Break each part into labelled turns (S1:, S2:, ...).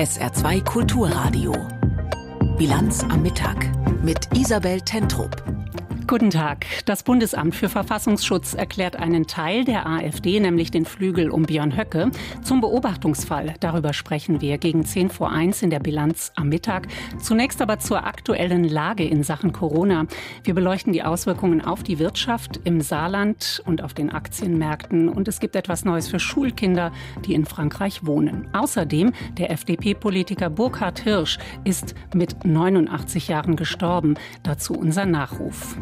S1: SR2 Kulturradio. Bilanz am Mittag mit Isabel Tentrup.
S2: Guten Tag. Das Bundesamt für Verfassungsschutz erklärt einen Teil der AfD, nämlich den Flügel um Björn Höcke, zum Beobachtungsfall. Darüber sprechen wir gegen 10 vor 1 in der Bilanz am Mittag. Zunächst aber zur aktuellen Lage in Sachen Corona. Wir beleuchten die Auswirkungen auf die Wirtschaft im Saarland und auf den Aktienmärkten. Und es gibt etwas Neues für Schulkinder, die in Frankreich wohnen. Außerdem der FDP-Politiker Burkhard Hirsch ist mit 89 Jahren gestorben. Dazu unser Nachruf.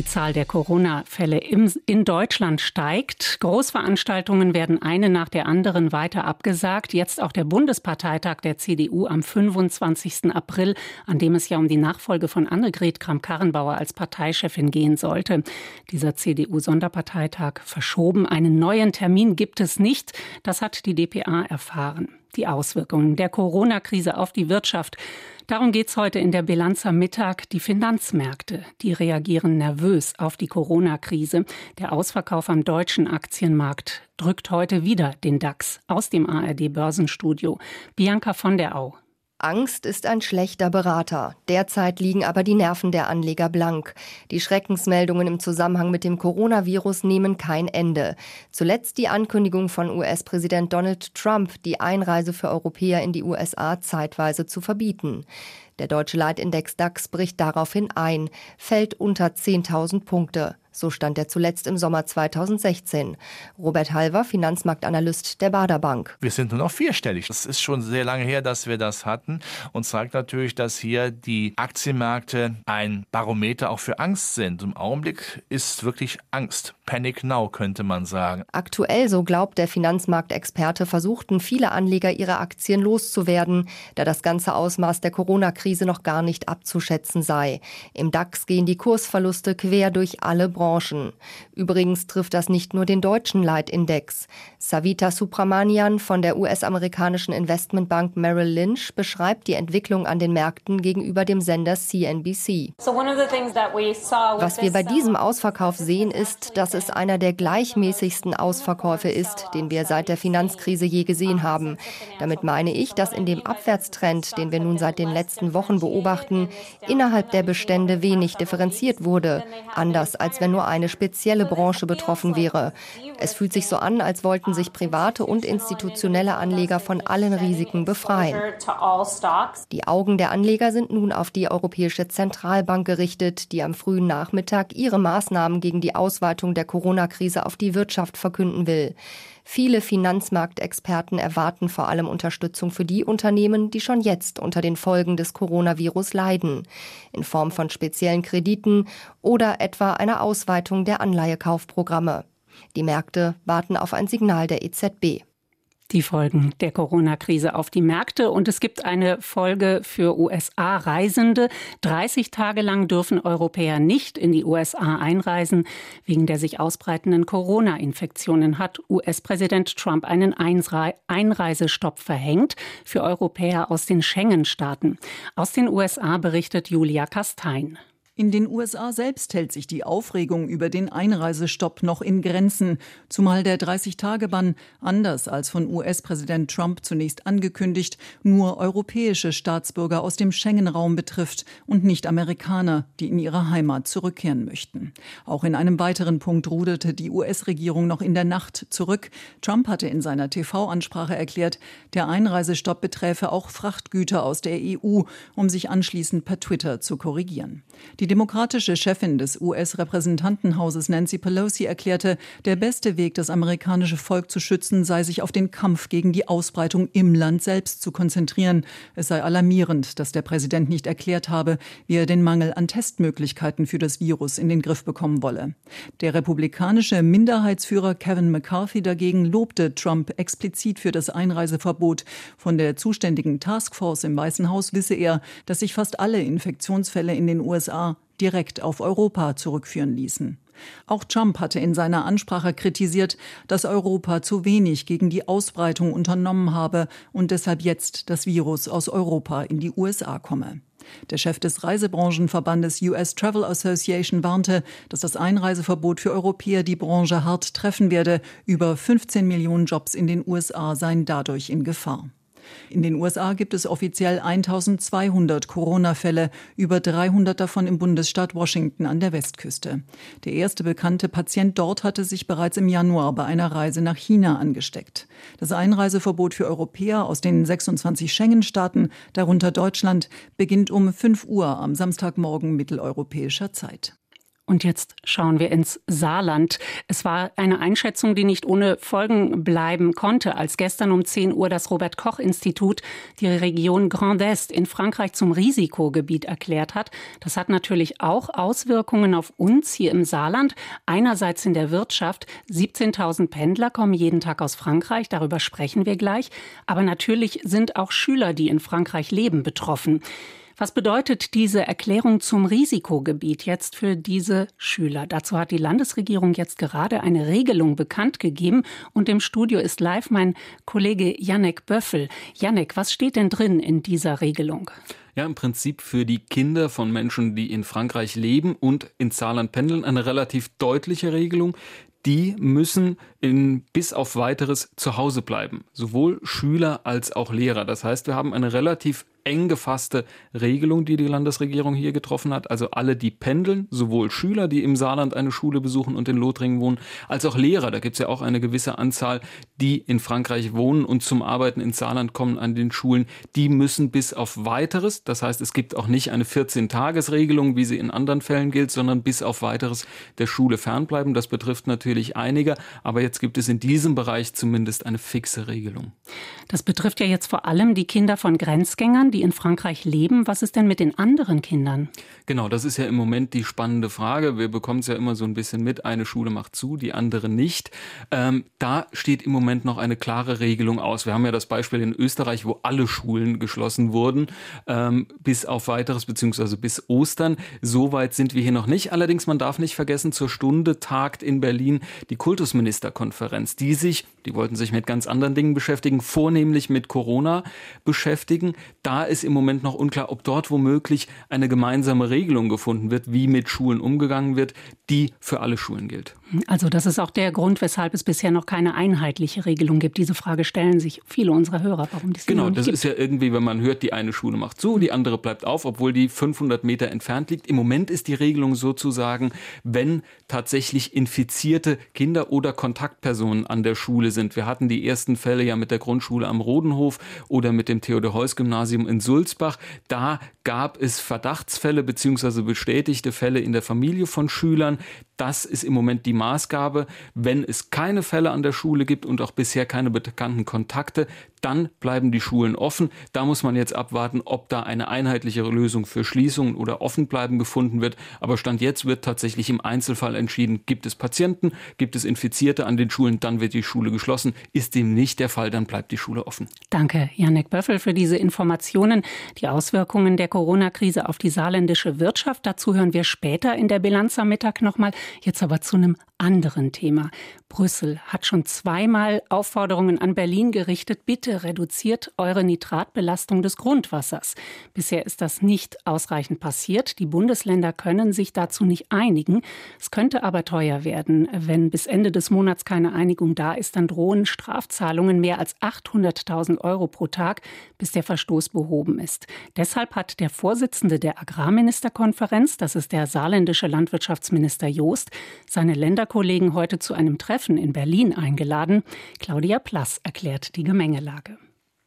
S2: Die Zahl der Corona-Fälle in Deutschland steigt. Großveranstaltungen werden eine nach der anderen weiter abgesagt. Jetzt auch der Bundesparteitag der CDU am 25. April, an dem es ja um die Nachfolge von Annegret Kramp-Karrenbauer als Parteichefin gehen sollte. Dieser CDU-Sonderparteitag verschoben. Einen neuen Termin gibt es nicht. Das hat die DPA erfahren. Die Auswirkungen der Corona-Krise auf die Wirtschaft Darum geht es heute in der Bilanz am Mittag. Die Finanzmärkte, die reagieren nervös auf die Corona-Krise. Der Ausverkauf am deutschen Aktienmarkt drückt heute wieder den DAX aus dem ARD-Börsenstudio. Bianca von der Au.
S3: Angst ist ein schlechter Berater. Derzeit liegen aber die Nerven der Anleger blank. Die Schreckensmeldungen im Zusammenhang mit dem Coronavirus nehmen kein Ende. Zuletzt die Ankündigung von US-Präsident Donald Trump, die Einreise für Europäer in die USA zeitweise zu verbieten. Der deutsche Leitindex DAX bricht daraufhin ein, fällt unter 10.000 Punkte. So stand er zuletzt im Sommer 2016. Robert Halver, Finanzmarktanalyst der Bader Bank.
S4: Wir sind nur noch vierstellig. Das ist schon sehr lange her, dass wir das hatten und zeigt natürlich, dass hier die Aktienmärkte ein Barometer auch für Angst sind. Im Augenblick ist wirklich Angst. Panic now, könnte man sagen.
S3: Aktuell, so glaubt der Finanzmarktexperte, versuchten viele Anleger ihre Aktien loszuwerden, da das ganze Ausmaß der Corona-Krise noch gar nicht abzuschätzen sei. Im DAX gehen die Kursverluste quer durch alle Branchen. Übrigens trifft das nicht nur den deutschen Leitindex. Savita Subramanian von der US-amerikanischen Investmentbank Merrill Lynch beschreibt die Entwicklung an den Märkten gegenüber dem Sender CNBC. Was wir bei diesem Ausverkauf sehen, ist, dass es einer der gleichmäßigsten Ausverkäufe ist, den wir seit der Finanzkrise je gesehen haben. Damit meine ich, dass in dem Abwärtstrend, den wir nun seit den letzten Wochen beobachten, innerhalb der Bestände wenig differenziert wurde, anders als wenn nur eine spezielle Branche betroffen wäre. Es fühlt sich so an, als wollten sich private und institutionelle Anleger von allen Risiken befreien. Die Augen der Anleger sind nun auf die Europäische Zentralbank gerichtet, die am frühen Nachmittag ihre Maßnahmen gegen die Ausweitung der Corona-Krise auf die Wirtschaft verkünden will. Viele Finanzmarktexperten erwarten vor allem Unterstützung für die Unternehmen, die schon jetzt unter den Folgen des Coronavirus leiden, in Form von speziellen Krediten oder etwa einer Ausweitung der Anleihekaufprogramme. Die Märkte warten auf ein Signal der EZB
S2: die Folgen der Corona-Krise auf die Märkte. Und es gibt eine Folge für USA-Reisende. 30 Tage lang dürfen Europäer nicht in die USA einreisen. Wegen der sich ausbreitenden Corona-Infektionen hat US-Präsident Trump einen Einreisestopp verhängt für Europäer aus den Schengen-Staaten. Aus den USA berichtet Julia Kastein.
S5: In den USA selbst hält sich die Aufregung über den Einreisestopp noch in Grenzen, zumal der 30-Tage-Bann, anders als von US-Präsident Trump zunächst angekündigt, nur europäische Staatsbürger aus dem Schengen-Raum betrifft und nicht Amerikaner, die in ihre Heimat zurückkehren möchten. Auch in einem weiteren Punkt ruderte die US-Regierung noch in der Nacht zurück. Trump hatte in seiner TV-Ansprache erklärt, der Einreisestopp beträfe auch Frachtgüter aus der EU, um sich anschließend per Twitter zu korrigieren. Die demokratische Chefin des US-Repräsentantenhauses Nancy Pelosi erklärte, der beste Weg, das amerikanische Volk zu schützen, sei sich auf den Kampf gegen die Ausbreitung im Land selbst zu konzentrieren. Es sei alarmierend, dass der Präsident nicht erklärt habe, wie er den Mangel an Testmöglichkeiten für das Virus in den Griff bekommen wolle. Der republikanische Minderheitsführer Kevin McCarthy dagegen lobte Trump explizit für das Einreiseverbot. Von der zuständigen Taskforce im Weißen Haus wisse er, dass sich fast alle Infektionsfälle in den USA direkt auf Europa zurückführen ließen. Auch Trump hatte in seiner Ansprache kritisiert, dass Europa zu wenig gegen die Ausbreitung unternommen habe und deshalb jetzt das Virus aus Europa in die USA komme. Der Chef des Reisebranchenverbandes US Travel Association warnte, dass das Einreiseverbot für Europäer die Branche hart treffen werde. Über 15 Millionen Jobs in den USA seien dadurch in Gefahr. In den USA gibt es offiziell 1200 Corona-Fälle, über 300 davon im Bundesstaat Washington an der Westküste. Der erste bekannte Patient dort hatte sich bereits im Januar bei einer Reise nach China angesteckt. Das Einreiseverbot für Europäer aus den 26 Schengen-Staaten, darunter Deutschland, beginnt um 5 Uhr am Samstagmorgen mitteleuropäischer Zeit.
S2: Und jetzt schauen wir ins Saarland. Es war eine Einschätzung, die nicht ohne Folgen bleiben konnte, als gestern um 10 Uhr das Robert Koch Institut die Region Grand Est in Frankreich zum Risikogebiet erklärt hat. Das hat natürlich auch Auswirkungen auf uns hier im Saarland. Einerseits in der Wirtschaft. 17.000 Pendler kommen jeden Tag aus Frankreich. Darüber sprechen wir gleich. Aber natürlich sind auch Schüler, die in Frankreich leben, betroffen. Was bedeutet diese Erklärung zum Risikogebiet jetzt für diese Schüler? Dazu hat die Landesregierung jetzt gerade eine Regelung bekannt gegeben und im Studio ist live mein Kollege Janek Böffel. Janek, was steht denn drin in dieser Regelung?
S6: Ja, im Prinzip für die Kinder von Menschen, die in Frankreich leben und in Saarland pendeln, eine relativ deutliche Regelung die müssen in, bis auf weiteres zu Hause bleiben. Sowohl Schüler als auch Lehrer. Das heißt, wir haben eine relativ eng gefasste Regelung, die die Landesregierung hier getroffen hat. Also alle, die pendeln, sowohl Schüler, die im Saarland eine Schule besuchen und in Lothringen wohnen, als auch Lehrer. Da gibt es ja auch eine gewisse Anzahl, die in Frankreich wohnen und zum Arbeiten ins Saarland kommen an den Schulen. Die müssen bis auf weiteres, das heißt, es gibt auch nicht eine 14-Tages-Regelung, wie sie in anderen Fällen gilt, sondern bis auf weiteres der Schule fernbleiben. Das betrifft natürlich einige, aber jetzt gibt es in diesem Bereich zumindest eine fixe Regelung.
S2: Das betrifft ja jetzt vor allem die Kinder von Grenzgängern die in Frankreich leben. Was ist denn mit den anderen Kindern?
S6: Genau, das ist ja im Moment die spannende Frage. Wir bekommen es ja immer so ein bisschen mit. Eine Schule macht zu, die andere nicht. Ähm, da steht im Moment noch eine klare Regelung aus. Wir haben ja das Beispiel in Österreich, wo alle Schulen geschlossen wurden, ähm, bis auf weiteres, beziehungsweise bis Ostern. So weit sind wir hier noch nicht. Allerdings, man darf nicht vergessen, zur Stunde tagt in Berlin die Kultusministerkonferenz, die sich, die wollten sich mit ganz anderen Dingen beschäftigen, vornehmlich mit Corona beschäftigen. Da ist im Moment noch unklar, ob dort womöglich eine gemeinsame Regelung gefunden wird, wie mit Schulen umgegangen wird, die für alle Schulen gilt.
S2: Also das ist auch der Grund, weshalb es bisher noch keine einheitliche Regelung gibt. Diese Frage stellen sich viele unserer Hörer, warum
S6: das Genau, das gibt. ist ja irgendwie, wenn man hört, die eine Schule macht zu, die andere bleibt auf, obwohl die 500 Meter entfernt liegt. Im Moment ist die Regelung sozusagen, wenn tatsächlich infizierte Kinder oder Kontaktpersonen an der Schule sind. Wir hatten die ersten Fälle ja mit der Grundschule am Rodenhof oder mit dem Theodor-Heuss-Gymnasium in Sulzbach. Da gab es Verdachtsfälle bzw. bestätigte Fälle in der Familie von Schülern. Das ist im Moment die Maßgabe. Wenn es keine Fälle an der Schule gibt und auch bisher keine bekannten Kontakte, dann bleiben die Schulen offen. Da muss man jetzt abwarten, ob da eine einheitliche Lösung für Schließungen oder Offenbleiben gefunden wird. Aber Stand jetzt wird tatsächlich im Einzelfall entschieden, gibt es Patienten, gibt es Infizierte an den Schulen, dann wird die Schule geschlossen. Ist dem nicht der Fall, dann bleibt die Schule offen.
S2: Danke, Janek Böffel, für diese Informationen. Die Auswirkungen der Corona-Krise auf die saarländische Wirtschaft, dazu hören wir später in der Bilanz am Mittag nochmal. Jetzt aber zu einem anderen Thema. Brüssel hat schon zweimal Aufforderungen an Berlin gerichtet, bitte reduziert eure Nitratbelastung des Grundwassers. Bisher ist das nicht ausreichend passiert. Die Bundesländer können sich dazu nicht einigen. Es könnte aber teuer werden. Wenn bis Ende des Monats keine Einigung da ist, dann drohen Strafzahlungen mehr als 800.000 Euro pro Tag, bis der Verstoß behoben ist. Deshalb hat der Vorsitzende der Agrarministerkonferenz, das ist der saarländische Landwirtschaftsminister Joost, seine Länderkollegen heute zu einem Treffen Treffen in Berlin eingeladen. Claudia Plass erklärt die Gemengelage.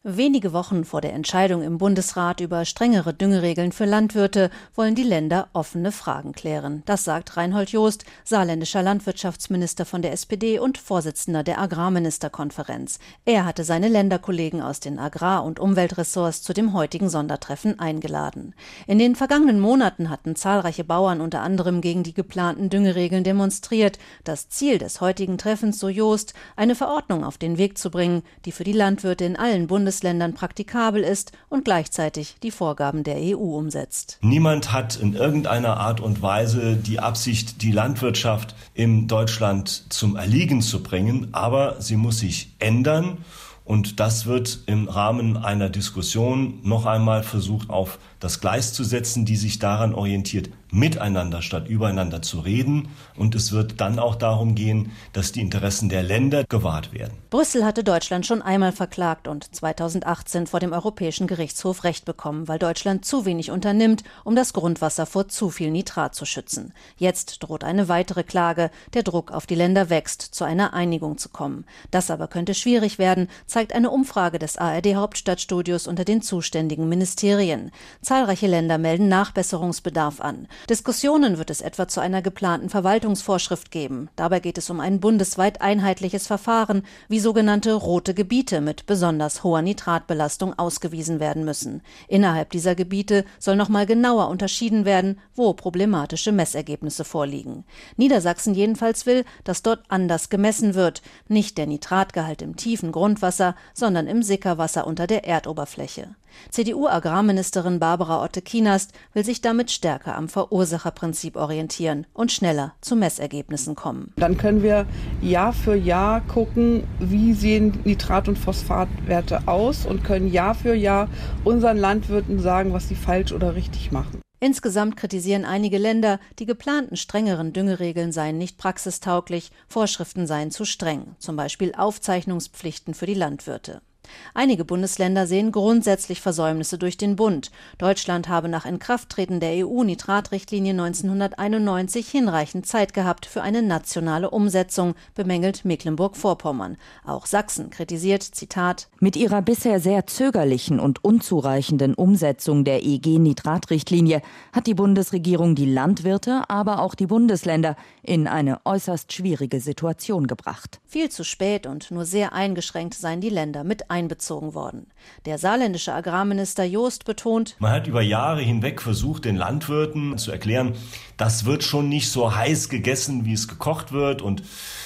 S7: Wenige Wochen vor der Entscheidung im Bundesrat über strengere Düngeregeln für Landwirte wollen die Länder offene Fragen klären. Das sagt Reinhold Joost, saarländischer Landwirtschaftsminister von der SPD und Vorsitzender der Agrarministerkonferenz. Er hatte seine Länderkollegen aus den Agrar- und Umweltressorts zu dem heutigen Sondertreffen eingeladen. In den vergangenen Monaten hatten zahlreiche Bauern unter anderem gegen die geplanten Düngeregeln demonstriert. Das Ziel des heutigen Treffens, so Joost, eine Verordnung auf den Weg zu bringen, die für die Landwirte in allen Bundesländern Bundesländern praktikabel ist und gleichzeitig die Vorgaben der EU umsetzt.
S8: Niemand hat in irgendeiner Art und Weise die Absicht, die Landwirtschaft in Deutschland zum Erliegen zu bringen, aber sie muss sich ändern. Und das wird im Rahmen einer Diskussion noch einmal versucht auf das Gleis zu setzen, die sich daran orientiert, miteinander statt übereinander zu reden. Und es wird dann auch darum gehen, dass die Interessen der Länder gewahrt werden.
S7: Brüssel hatte Deutschland schon einmal verklagt und 2018 vor dem Europäischen Gerichtshof Recht bekommen, weil Deutschland zu wenig unternimmt, um das Grundwasser vor zu viel Nitrat zu schützen. Jetzt droht eine weitere Klage. Der Druck auf die Länder wächst, zu einer Einigung zu kommen. Das aber könnte schwierig werden, zeigt eine Umfrage des ARD Hauptstadtstudios unter den zuständigen Ministerien. Zahlreiche Länder melden Nachbesserungsbedarf an. Diskussionen wird es etwa zu einer geplanten Verwaltungsvorschrift geben. Dabei geht es um ein bundesweit einheitliches Verfahren, wie sogenannte rote Gebiete mit besonders hoher Nitratbelastung ausgewiesen werden müssen. Innerhalb dieser Gebiete soll nochmal genauer unterschieden werden, wo problematische Messergebnisse vorliegen. Niedersachsen jedenfalls will, dass dort anders gemessen wird. Nicht der Nitratgehalt im tiefen Grundwasser, sondern im Sickerwasser unter der Erdoberfläche. CDU-Agrarministerin Barbara Otte-Kienast will sich damit stärker am Verursacherprinzip orientieren und schneller zu Messergebnissen kommen.
S9: Dann können wir Jahr für Jahr gucken, wie sehen Nitrat- und Phosphatwerte aus und können Jahr für Jahr unseren Landwirten sagen, was sie falsch oder richtig machen.
S7: Insgesamt kritisieren einige Länder, die geplanten strengeren Düngeregeln seien nicht praxistauglich, Vorschriften seien zu streng, zum Beispiel Aufzeichnungspflichten für die Landwirte. Einige Bundesländer sehen grundsätzlich Versäumnisse durch den Bund. Deutschland habe nach Inkrafttreten der EU-Nitratrichtlinie 1991 hinreichend Zeit gehabt für eine nationale Umsetzung, bemängelt Mecklenburg-Vorpommern. Auch Sachsen kritisiert, Zitat,
S10: Mit ihrer bisher sehr zögerlichen und unzureichenden Umsetzung der EG-Nitratrichtlinie hat die Bundesregierung die Landwirte, aber auch die Bundesländer in eine äußerst schwierige Situation gebracht.
S7: Viel zu spät und nur sehr eingeschränkt seien die Länder mit einbezogen worden. Der saarländische Agrarminister Joost betont,
S8: man hat über Jahre hinweg versucht, den Landwirten zu erklären, das wird schon nicht so heiß gegessen, wie es gekocht wird und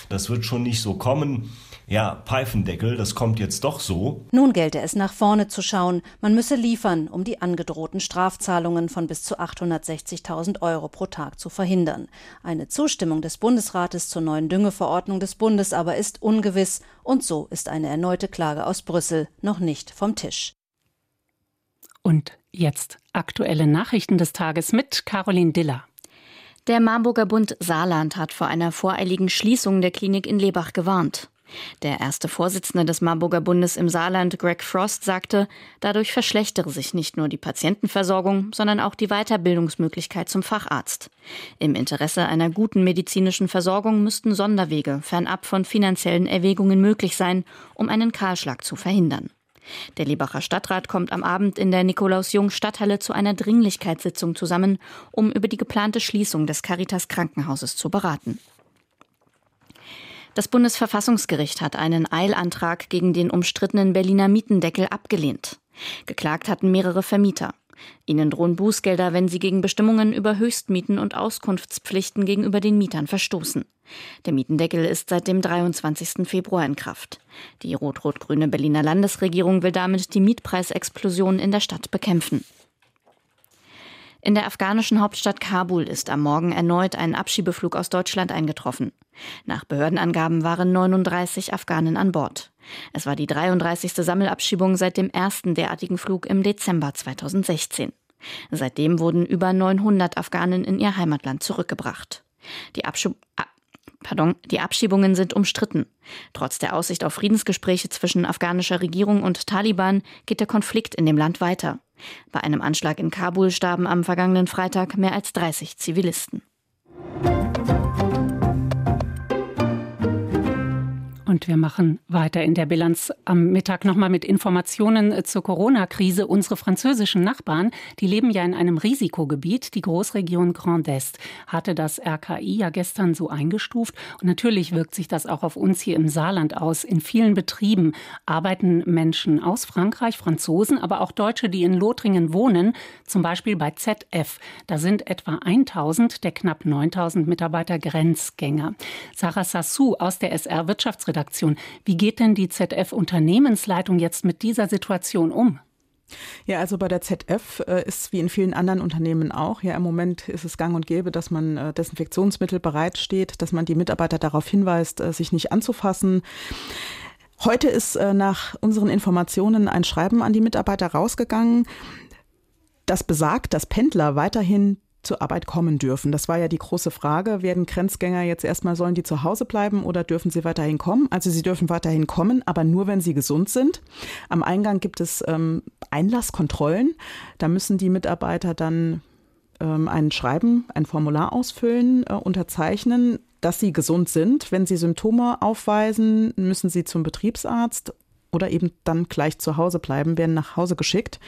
S8: das wird schon nicht so kommen. Ja, Pfeifendeckel, das kommt jetzt doch so.
S7: Nun gelte es nach vorne zu schauen. Man müsse liefern, um die angedrohten Strafzahlungen von bis zu 860.000 Euro pro Tag zu verhindern. Eine Zustimmung des Bundesrates zur neuen Düngeverordnung des Bundes aber ist ungewiss und so ist eine erneute Klage aus Brüssel noch nicht vom Tisch.
S2: Und jetzt aktuelle Nachrichten des Tages mit Caroline Diller.
S11: Der Marburger Bund Saarland hat vor einer voreiligen Schließung der Klinik in Lebach gewarnt. Der erste Vorsitzende des Marburger Bundes im Saarland, Greg Frost, sagte, dadurch verschlechtere sich nicht nur die Patientenversorgung, sondern auch die Weiterbildungsmöglichkeit zum Facharzt. Im Interesse einer guten medizinischen Versorgung müssten Sonderwege fernab von finanziellen Erwägungen möglich sein, um einen Kahlschlag zu verhindern. Der Liebacher Stadtrat kommt am Abend in der Nikolaus-Jung-Stadthalle zu einer Dringlichkeitssitzung zusammen, um über die geplante Schließung des Caritas Krankenhauses zu beraten. Das Bundesverfassungsgericht hat einen Eilantrag gegen den umstrittenen Berliner Mietendeckel abgelehnt. Geklagt hatten mehrere Vermieter. Ihnen drohen Bußgelder, wenn sie gegen Bestimmungen über Höchstmieten und Auskunftspflichten gegenüber den Mietern verstoßen. Der Mietendeckel ist seit dem 23. Februar in Kraft. Die rot-rot-grüne Berliner Landesregierung will damit die Mietpreisexplosion in der Stadt bekämpfen. In der afghanischen Hauptstadt Kabul ist am Morgen erneut ein Abschiebeflug aus Deutschland eingetroffen. Nach Behördenangaben waren 39 Afghanen an Bord. Es war die 33. Sammelabschiebung seit dem ersten derartigen Flug im Dezember 2016. Seitdem wurden über 900 Afghanen in ihr Heimatland zurückgebracht. Die, Abschib Pardon, die Abschiebungen sind umstritten. Trotz der Aussicht auf Friedensgespräche zwischen afghanischer Regierung und Taliban geht der Konflikt in dem Land weiter. Bei einem Anschlag in Kabul starben am vergangenen Freitag mehr als 30 Zivilisten.
S2: Und wir machen weiter in der Bilanz am Mittag nochmal mit Informationen äh, zur Corona-Krise. Unsere französischen Nachbarn, die leben ja in einem Risikogebiet. Die Großregion Grand Est hatte das RKI ja gestern so eingestuft. Und natürlich wirkt sich das auch auf uns hier im Saarland aus. In vielen Betrieben arbeiten Menschen aus Frankreich, Franzosen, aber auch Deutsche, die in Lothringen wohnen, zum Beispiel bei ZF. Da sind etwa 1000 der knapp 9000 Mitarbeiter Grenzgänger. Sarah Sassou aus der SR Wirtschaftsredaktion Redaktion. Wie geht denn die ZF-Unternehmensleitung jetzt mit dieser Situation um?
S12: Ja, also bei der ZF äh, ist wie in vielen anderen Unternehmen auch. Ja, im Moment ist es gang und gäbe, dass man äh, Desinfektionsmittel bereitsteht, dass man die Mitarbeiter darauf hinweist, äh, sich nicht anzufassen. Heute ist äh, nach unseren Informationen ein Schreiben an die Mitarbeiter rausgegangen Das besagt, dass Pendler weiterhin zur Arbeit kommen dürfen. Das war ja die große Frage. Werden Grenzgänger jetzt erstmal, sollen die zu Hause bleiben oder dürfen sie weiterhin kommen? Also sie dürfen weiterhin kommen, aber nur, wenn sie gesund sind. Am Eingang gibt es ähm, Einlasskontrollen. Da müssen die Mitarbeiter dann ähm, ein Schreiben, ein Formular ausfüllen, äh, unterzeichnen, dass sie gesund sind. Wenn sie Symptome aufweisen, müssen sie zum Betriebsarzt oder eben dann gleich zu Hause bleiben, werden nach Hause geschickt.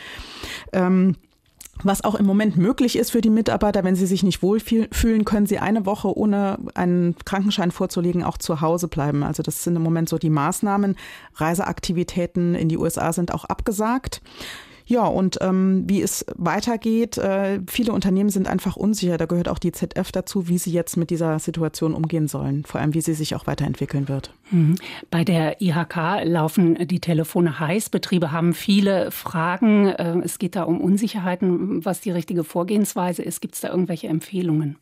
S12: Ähm, was auch im Moment möglich ist für die Mitarbeiter, wenn sie sich nicht wohlfühlen, können sie eine Woche ohne einen Krankenschein vorzulegen auch zu Hause bleiben. Also das sind im Moment so die Maßnahmen. Reiseaktivitäten in die USA sind auch abgesagt. Ja, und ähm, wie es weitergeht, äh, viele Unternehmen sind einfach unsicher. Da gehört auch die ZF dazu, wie sie jetzt mit dieser Situation umgehen sollen, vor allem wie sie sich auch weiterentwickeln wird.
S2: Mhm. Bei der IHK laufen die Telefone heiß. Betriebe haben viele Fragen. Äh, es geht da um Unsicherheiten, was die richtige Vorgehensweise ist. Gibt es da irgendwelche Empfehlungen?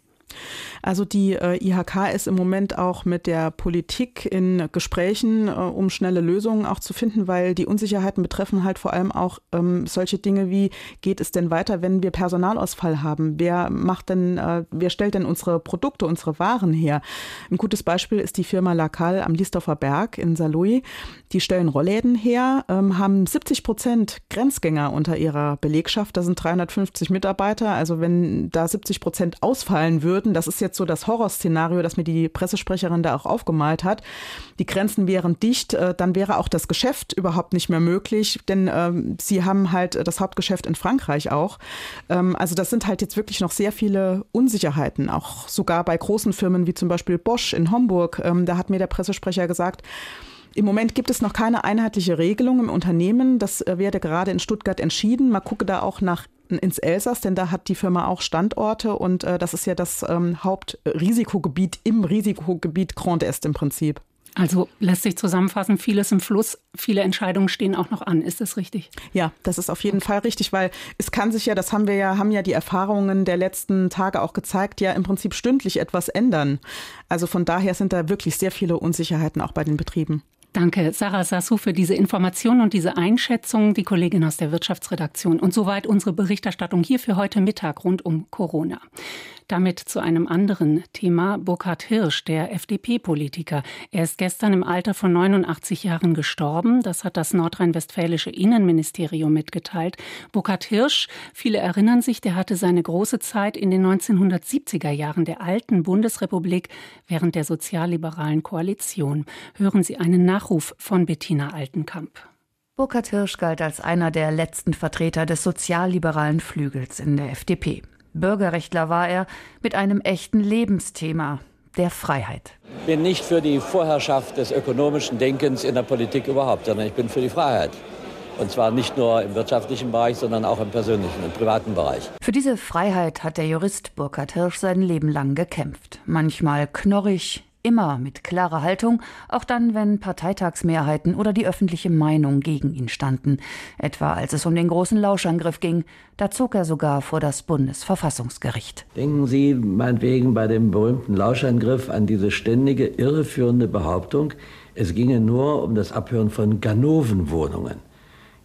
S12: Also die äh, IHK ist im Moment auch mit der Politik in Gesprächen, äh, um schnelle Lösungen auch zu finden, weil die Unsicherheiten betreffen halt vor allem auch ähm, solche Dinge wie, geht es denn weiter, wenn wir Personalausfall haben? Wer macht denn, äh, wer stellt denn unsere Produkte, unsere Waren her? Ein gutes Beispiel ist die Firma Lacal am Liesdorfer Berg in Saarlouis. Die stellen Rollläden her, ähm, haben 70 Prozent Grenzgänger unter ihrer Belegschaft. Da sind 350 Mitarbeiter. Also wenn da 70 Prozent ausfallen würden, das ist jetzt so das Horrorszenario, das mir die Pressesprecherin da auch aufgemalt hat. Die Grenzen wären dicht, äh, dann wäre auch das Geschäft überhaupt nicht mehr möglich, denn ähm, sie haben halt das Hauptgeschäft in Frankreich auch. Ähm, also das sind halt jetzt wirklich noch sehr viele Unsicherheiten, auch sogar bei großen Firmen wie zum Beispiel Bosch in Homburg. Ähm, da hat mir der Pressesprecher gesagt, im Moment gibt es noch keine einheitliche Regelung im Unternehmen. Das äh, werde gerade in Stuttgart entschieden. Man gucke da auch nach ins Elsass, denn da hat die Firma auch Standorte und äh, das ist ja das ähm, Hauptrisikogebiet im Risikogebiet Grand Est im Prinzip.
S2: Also lässt sich zusammenfassen, vieles im Fluss, viele Entscheidungen stehen auch noch an. Ist das richtig?
S12: Ja, das ist auf jeden Fall richtig, weil es kann sich ja, das haben wir ja, haben ja die Erfahrungen der letzten Tage auch gezeigt, ja im Prinzip stündlich etwas ändern. Also von daher sind da wirklich sehr viele Unsicherheiten auch bei den Betrieben.
S2: Danke, Sarah Sassou, für diese Information und diese Einschätzung, die Kollegin aus der Wirtschaftsredaktion. Und soweit unsere Berichterstattung hier für heute Mittag rund um Corona. Damit zu einem anderen Thema. Burkhard Hirsch, der FDP-Politiker. Er ist gestern im Alter von 89 Jahren gestorben. Das hat das nordrhein-westfälische Innenministerium mitgeteilt. Burkhard Hirsch, viele erinnern sich, der hatte seine große Zeit in den 1970er Jahren der alten Bundesrepublik während der sozialliberalen Koalition. Hören Sie einen Nachruf von Bettina Altenkamp.
S13: Burkhard Hirsch galt als einer der letzten Vertreter des sozialliberalen Flügels in der FDP. Bürgerrechtler war er mit einem echten Lebensthema, der Freiheit.
S14: Ich bin nicht für die Vorherrschaft des ökonomischen Denkens in der Politik überhaupt, sondern ich bin für die Freiheit. Und zwar nicht nur im wirtschaftlichen Bereich, sondern auch im persönlichen, im privaten Bereich.
S13: Für diese Freiheit hat der Jurist Burkhard Hirsch sein Leben lang gekämpft. Manchmal knorrig, immer mit klarer Haltung, auch dann, wenn Parteitagsmehrheiten oder die öffentliche Meinung gegen ihn standen, etwa als es um den großen Lauschangriff ging, da zog er sogar vor das Bundesverfassungsgericht.
S14: Denken Sie meinetwegen bei dem berühmten Lauschangriff an diese ständige irreführende Behauptung, es ginge nur um das Abhören von Ganovenwohnungen.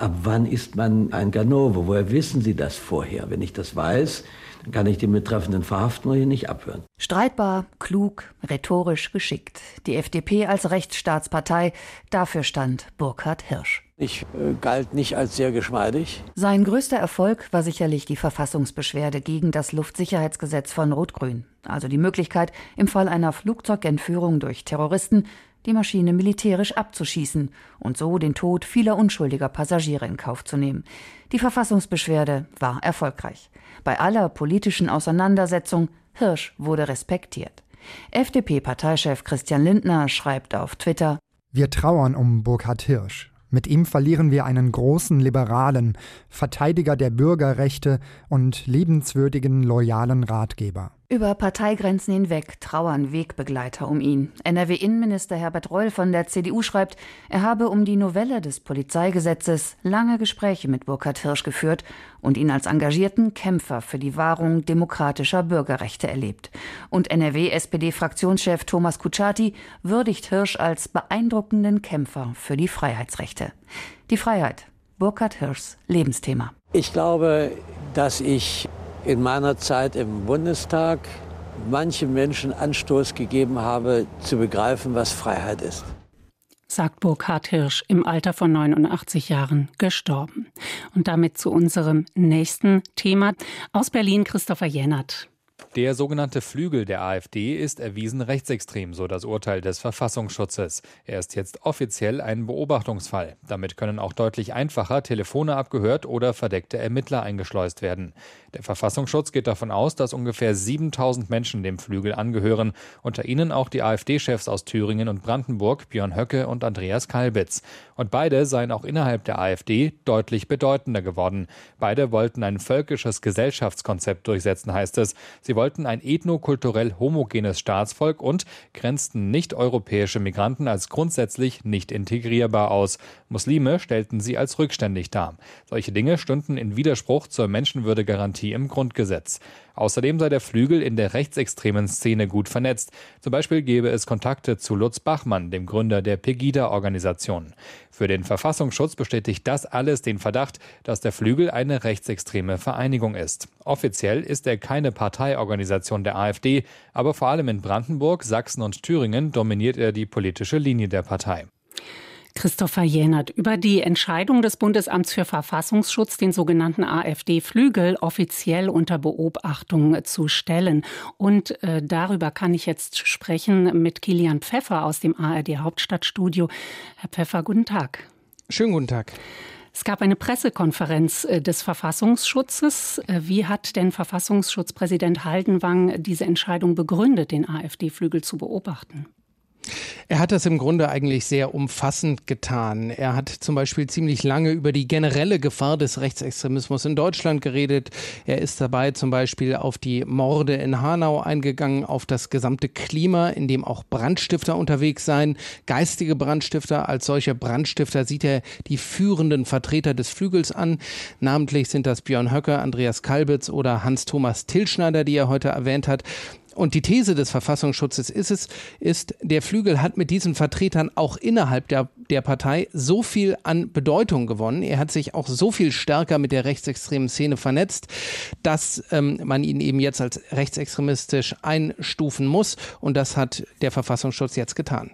S14: Ab wann ist man ein Ganove? Woher wissen Sie das vorher? Wenn ich das weiß, kann ich den Betreffenden verhaften oder ihn nicht abhören.
S13: Streitbar, klug, rhetorisch geschickt. Die FDP als Rechtsstaatspartei, dafür stand Burkhard Hirsch.
S14: Ich äh, galt nicht als sehr geschmeidig.
S13: Sein größter Erfolg war sicherlich die Verfassungsbeschwerde gegen das Luftsicherheitsgesetz von Rot-Grün. Also die Möglichkeit, im Fall einer Flugzeugentführung durch Terroristen die Maschine militärisch abzuschießen und so den Tod vieler unschuldiger Passagiere in Kauf zu nehmen. Die Verfassungsbeschwerde war erfolgreich. Bei aller politischen Auseinandersetzung Hirsch wurde respektiert. FDP-Parteichef Christian Lindner schreibt auf Twitter
S15: Wir trauern um Burkhard Hirsch. Mit ihm verlieren wir einen großen Liberalen, Verteidiger der Bürgerrechte und liebenswürdigen, loyalen Ratgeber.
S13: Über Parteigrenzen hinweg trauern Wegbegleiter um ihn. NRW-Innenminister Herbert Reul von der CDU schreibt, er habe um die Novelle des Polizeigesetzes lange Gespräche mit Burkhard Hirsch geführt und ihn als engagierten Kämpfer für die Wahrung demokratischer Bürgerrechte erlebt. Und NRW-SPD-Fraktionschef Thomas Kutschaty würdigt Hirsch als beeindruckenden Kämpfer für die Freiheitsrechte. Die Freiheit, Burkhard Hirschs Lebensthema.
S14: Ich glaube, dass ich in meiner Zeit im Bundestag manchen Menschen Anstoß gegeben habe, zu begreifen, was Freiheit ist
S2: sagt Burkhard Hirsch, im Alter von 89 Jahren gestorben. Und damit zu unserem nächsten Thema. Aus Berlin Christopher Jennert.
S16: Der sogenannte Flügel der AfD ist erwiesen rechtsextrem, so das Urteil des Verfassungsschutzes. Er ist jetzt offiziell ein Beobachtungsfall. Damit können auch deutlich einfacher Telefone abgehört oder verdeckte Ermittler eingeschleust werden. Der Verfassungsschutz geht davon aus, dass ungefähr 7000 Menschen dem Flügel angehören, unter ihnen auch die AfD-Chefs aus Thüringen und Brandenburg, Björn Höcke und Andreas Kalbitz. Und beide seien auch innerhalb der AfD deutlich bedeutender geworden. Beide wollten ein völkisches Gesellschaftskonzept durchsetzen, heißt es. Sie ein ethnokulturell homogenes Staatsvolk und grenzten nicht-europäische Migranten als grundsätzlich nicht integrierbar aus. Muslime stellten sie als rückständig dar. Solche Dinge stünden in Widerspruch zur Menschenwürdegarantie im Grundgesetz. Außerdem sei der Flügel in der rechtsextremen Szene gut vernetzt. Zum Beispiel gebe es Kontakte zu Lutz Bachmann, dem Gründer der Pegida-Organisation. Für den Verfassungsschutz bestätigt das alles den Verdacht, dass der Flügel eine rechtsextreme Vereinigung ist. Offiziell ist er keine Parteiorganisation der AfD, aber vor allem in Brandenburg, Sachsen und Thüringen dominiert er die politische Linie der Partei.
S2: Christopher Jänert über die Entscheidung des Bundesamts für Verfassungsschutz, den sogenannten AfD-Flügel offiziell unter Beobachtung zu stellen. Und äh, darüber kann ich jetzt sprechen mit Kilian Pfeffer aus dem ARD Hauptstadtstudio. Herr Pfeffer, guten Tag.
S17: Schönen guten Tag.
S2: Es gab eine Pressekonferenz äh, des Verfassungsschutzes. Äh, wie hat denn Verfassungsschutzpräsident Haldenwang diese Entscheidung begründet, den AfD-Flügel zu beobachten?
S17: Er hat das im Grunde eigentlich sehr umfassend getan. Er hat zum Beispiel ziemlich lange über die generelle Gefahr des Rechtsextremismus in Deutschland geredet. Er ist dabei zum Beispiel auf die Morde in Hanau eingegangen, auf das gesamte Klima, in dem auch Brandstifter unterwegs seien, geistige Brandstifter. Als solche Brandstifter sieht er die führenden Vertreter des Flügels an. Namentlich sind das Björn Höcke, Andreas Kalbitz oder Hans-Thomas Tillschneider, die er heute erwähnt hat. Und die These des Verfassungsschutzes ist es, ist, der Flügel hat mit diesen Vertretern auch innerhalb der, der Partei so viel an Bedeutung gewonnen. Er hat sich auch so viel stärker mit der rechtsextremen Szene vernetzt, dass ähm, man ihn eben jetzt als rechtsextremistisch einstufen muss. Und das hat der Verfassungsschutz jetzt getan.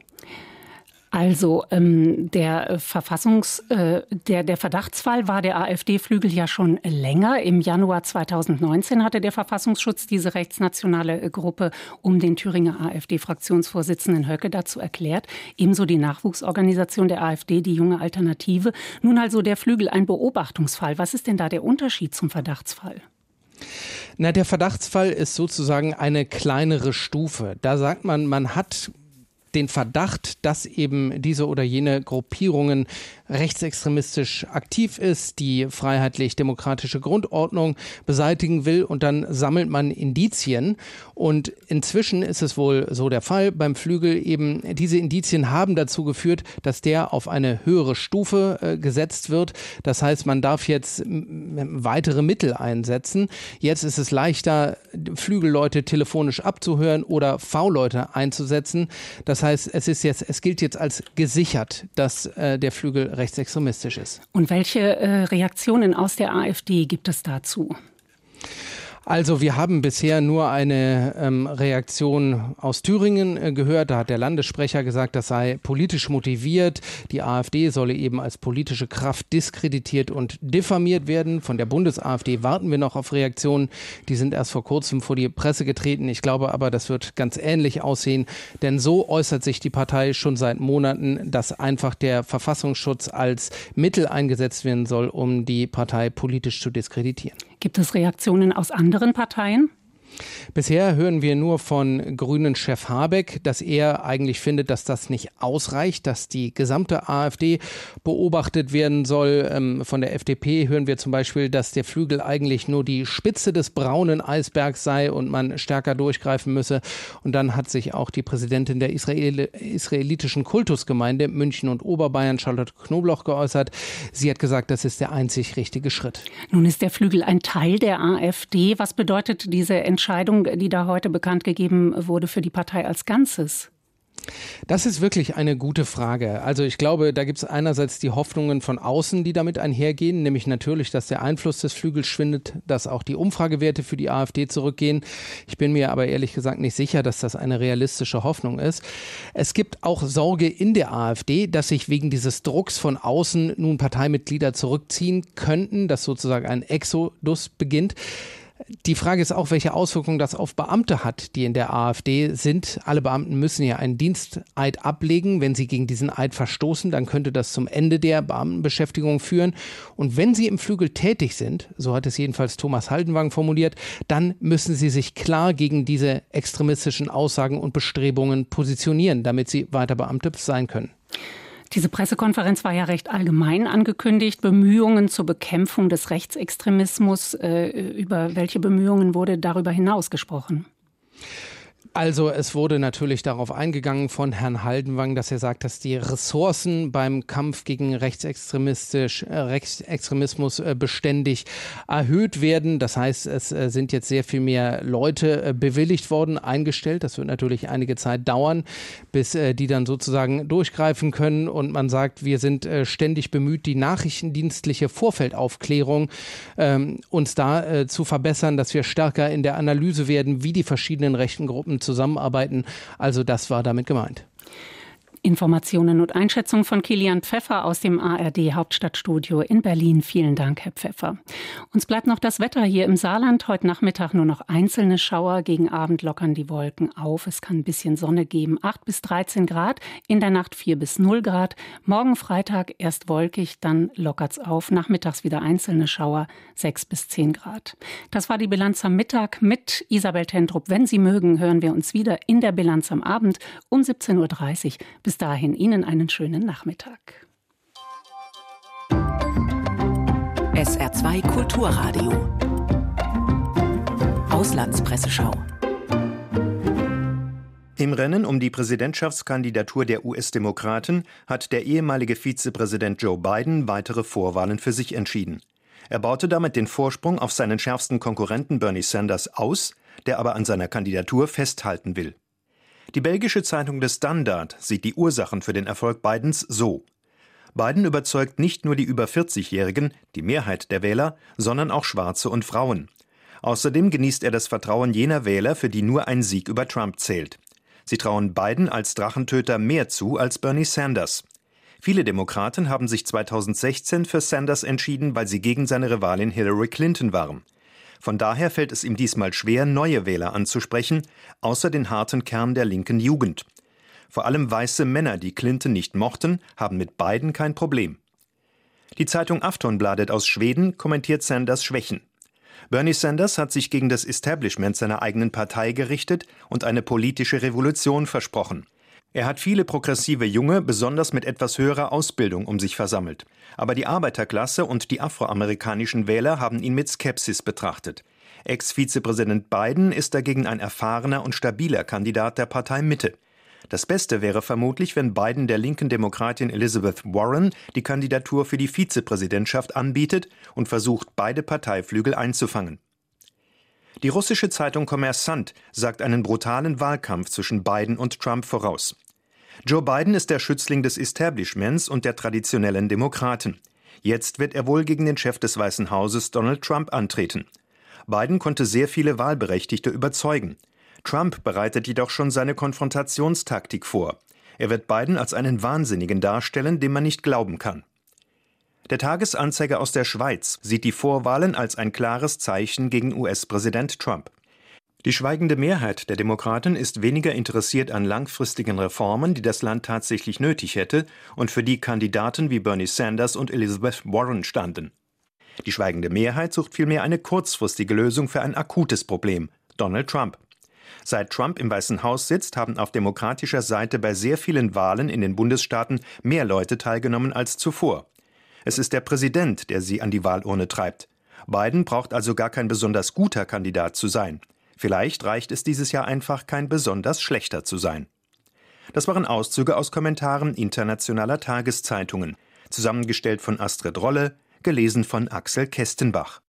S2: Also ähm, der Verfassungs, äh, der, der Verdachtsfall war der AfD-Flügel ja schon länger. Im Januar 2019 hatte der Verfassungsschutz diese rechtsnationale Gruppe um den Thüringer AfD-Fraktionsvorsitzenden Höcke dazu erklärt. Ebenso die Nachwuchsorganisation der AfD, die junge Alternative. Nun also der Flügel ein Beobachtungsfall. Was ist denn da der Unterschied zum Verdachtsfall?
S17: Na, der Verdachtsfall ist sozusagen eine kleinere Stufe. Da sagt man, man hat den Verdacht, dass eben diese oder jene Gruppierungen rechtsextremistisch aktiv ist, die freiheitlich-demokratische Grundordnung beseitigen will und dann sammelt man Indizien. Und inzwischen ist es wohl so der Fall beim Flügel eben, diese Indizien haben dazu geführt, dass der auf eine höhere Stufe äh, gesetzt wird. Das heißt, man darf jetzt weitere Mittel einsetzen. Jetzt ist es leichter, Flügelleute telefonisch abzuhören oder V-Leute einzusetzen. Das heißt, es ist jetzt, es gilt jetzt als gesichert, dass äh, der Flügel rechtsextremistisch ist.
S2: Und welche äh, Reaktionen aus der AfD gibt es dazu?
S17: Also wir haben bisher nur eine ähm, Reaktion aus Thüringen äh, gehört. Da hat der Landessprecher gesagt, das sei politisch motiviert. Die AfD solle eben als politische Kraft diskreditiert und diffamiert werden. Von der Bundes-AfD warten wir noch auf Reaktionen. Die sind erst vor kurzem vor die Presse getreten. Ich glaube aber, das wird ganz ähnlich aussehen. Denn so äußert sich die Partei schon seit Monaten, dass einfach der Verfassungsschutz als Mittel eingesetzt werden soll, um die Partei politisch zu diskreditieren.
S2: Gibt es Reaktionen aus anderen Parteien?
S17: Bisher hören wir nur von Grünen-Chef Habeck, dass er eigentlich findet, dass das nicht ausreicht, dass die gesamte AfD beobachtet werden soll. Ähm, von der FDP hören wir zum Beispiel, dass der Flügel eigentlich nur die Spitze des braunen Eisbergs sei und man stärker durchgreifen müsse. Und dann hat sich auch die Präsidentin der Israel israelitischen Kultusgemeinde München und Oberbayern, Charlotte Knobloch, geäußert. Sie hat gesagt, das ist der einzig richtige Schritt.
S2: Nun ist der Flügel ein Teil der AfD. Was bedeutet diese Entscheidung? Entscheidung, die da heute bekannt gegeben wurde für die Partei als Ganzes?
S17: Das ist wirklich eine gute Frage. Also ich glaube, da gibt es einerseits die Hoffnungen von außen, die damit einhergehen, nämlich natürlich, dass der Einfluss des Flügels schwindet, dass auch die Umfragewerte für die AfD zurückgehen. Ich bin mir aber ehrlich gesagt nicht sicher, dass das eine realistische Hoffnung ist. Es gibt auch Sorge in der AfD, dass sich wegen dieses Drucks von außen nun Parteimitglieder zurückziehen könnten, dass sozusagen ein Exodus beginnt. Die Frage ist auch, welche Auswirkungen das auf Beamte hat, die in der AfD sind. Alle Beamten müssen ja einen Diensteid ablegen. Wenn sie gegen diesen Eid verstoßen, dann könnte das zum Ende der Beamtenbeschäftigung führen. Und wenn sie im Flügel tätig sind, so hat es jedenfalls Thomas Haldenwang formuliert, dann müssen sie sich klar gegen diese extremistischen Aussagen und Bestrebungen positionieren, damit sie weiter Beamte sein können.
S2: Diese Pressekonferenz war ja recht allgemein angekündigt. Bemühungen zur Bekämpfung des Rechtsextremismus. Äh, über welche Bemühungen wurde darüber hinaus gesprochen?
S17: Also es wurde natürlich darauf eingegangen von Herrn Haldenwang, dass er sagt, dass die Ressourcen beim Kampf gegen rechtsextremistisch, äh, Rechtsextremismus äh, beständig erhöht werden. Das heißt, es äh, sind jetzt sehr viel mehr Leute bewilligt worden, eingestellt. Das wird natürlich einige Zeit dauern, bis die dann sozusagen durchgreifen können. Und man sagt, wir sind ständig bemüht, die nachrichtendienstliche Vorfeldaufklärung ähm, uns da zu verbessern, dass wir stärker in der Analyse werden, wie die verschiedenen rechten Gruppen zusammenarbeiten. Also das war damit gemeint.
S2: Informationen und Einschätzungen von Kilian Pfeffer aus dem ARD Hauptstadtstudio in Berlin. Vielen Dank, Herr Pfeffer. Uns bleibt noch das Wetter hier im Saarland. Heute Nachmittag nur noch einzelne Schauer. Gegen Abend lockern die Wolken auf. Es kann ein bisschen Sonne geben. 8 bis 13 Grad. In der Nacht 4 bis 0 Grad. Morgen Freitag erst wolkig, dann lockert's auf. Nachmittags wieder einzelne Schauer. 6 bis 10 Grad. Das war die Bilanz am Mittag mit Isabel Tentrup. Wenn Sie mögen, hören wir uns wieder in der Bilanz am Abend um 17.30 Uhr. Bis dahin Ihnen einen schönen Nachmittag.
S1: SR2 Kulturradio. Auslandspresseschau.
S18: Im Rennen um die Präsidentschaftskandidatur der US-Demokraten hat der ehemalige Vizepräsident Joe Biden weitere Vorwahlen für sich entschieden. Er baute damit den Vorsprung auf seinen schärfsten Konkurrenten Bernie Sanders aus, der aber an seiner Kandidatur festhalten will. Die belgische Zeitung The Standard sieht die Ursachen für den Erfolg Bidens so. Biden überzeugt nicht nur die über 40-Jährigen, die Mehrheit der Wähler, sondern auch Schwarze und Frauen. Außerdem genießt er das Vertrauen jener Wähler, für die nur ein Sieg über Trump zählt. Sie trauen Biden als Drachentöter mehr zu als Bernie Sanders. Viele Demokraten haben sich 2016 für Sanders entschieden, weil sie gegen seine Rivalin Hillary Clinton waren. Von daher fällt es ihm diesmal schwer, neue Wähler anzusprechen, außer den harten Kern der linken Jugend. Vor allem weiße Männer, die Clinton nicht mochten, haben mit beiden kein Problem. Die Zeitung Aftonbladet aus Schweden kommentiert Sanders Schwächen. Bernie Sanders hat sich gegen das Establishment seiner eigenen Partei gerichtet und eine politische Revolution versprochen. Er hat viele progressive Junge, besonders mit etwas höherer Ausbildung, um sich versammelt. Aber die Arbeiterklasse und die afroamerikanischen Wähler haben ihn mit Skepsis betrachtet. Ex-Vizepräsident Biden ist dagegen ein erfahrener und stabiler Kandidat der Partei Mitte. Das Beste wäre vermutlich, wenn Biden der linken Demokratin Elizabeth Warren die Kandidatur für die Vizepräsidentschaft anbietet und versucht, beide Parteiflügel einzufangen. Die russische Zeitung Kommersant sagt einen brutalen Wahlkampf zwischen Biden und Trump voraus. Joe Biden ist der Schützling des Establishments und der traditionellen Demokraten. Jetzt wird er wohl gegen den Chef des Weißen Hauses Donald Trump antreten. Biden konnte sehr viele Wahlberechtigte überzeugen. Trump bereitet jedoch schon seine Konfrontationstaktik vor. Er wird Biden als einen Wahnsinnigen darstellen, dem man nicht glauben kann. Der Tagesanzeiger aus der Schweiz sieht die Vorwahlen als ein klares Zeichen gegen US-Präsident Trump. Die schweigende Mehrheit der Demokraten ist weniger interessiert an langfristigen Reformen, die das Land tatsächlich nötig hätte und für die Kandidaten wie Bernie Sanders und Elizabeth Warren standen. Die schweigende Mehrheit sucht vielmehr eine kurzfristige Lösung für ein akutes Problem Donald Trump. Seit Trump im Weißen Haus sitzt, haben auf demokratischer Seite bei sehr vielen Wahlen in den Bundesstaaten mehr Leute teilgenommen als zuvor. Es ist der Präsident, der sie an die Wahlurne treibt. Biden braucht also gar kein besonders guter Kandidat zu sein. Vielleicht reicht es dieses Jahr einfach, kein besonders schlechter zu sein. Das waren Auszüge aus Kommentaren internationaler Tageszeitungen, zusammengestellt von Astrid Rolle, gelesen von Axel Kestenbach.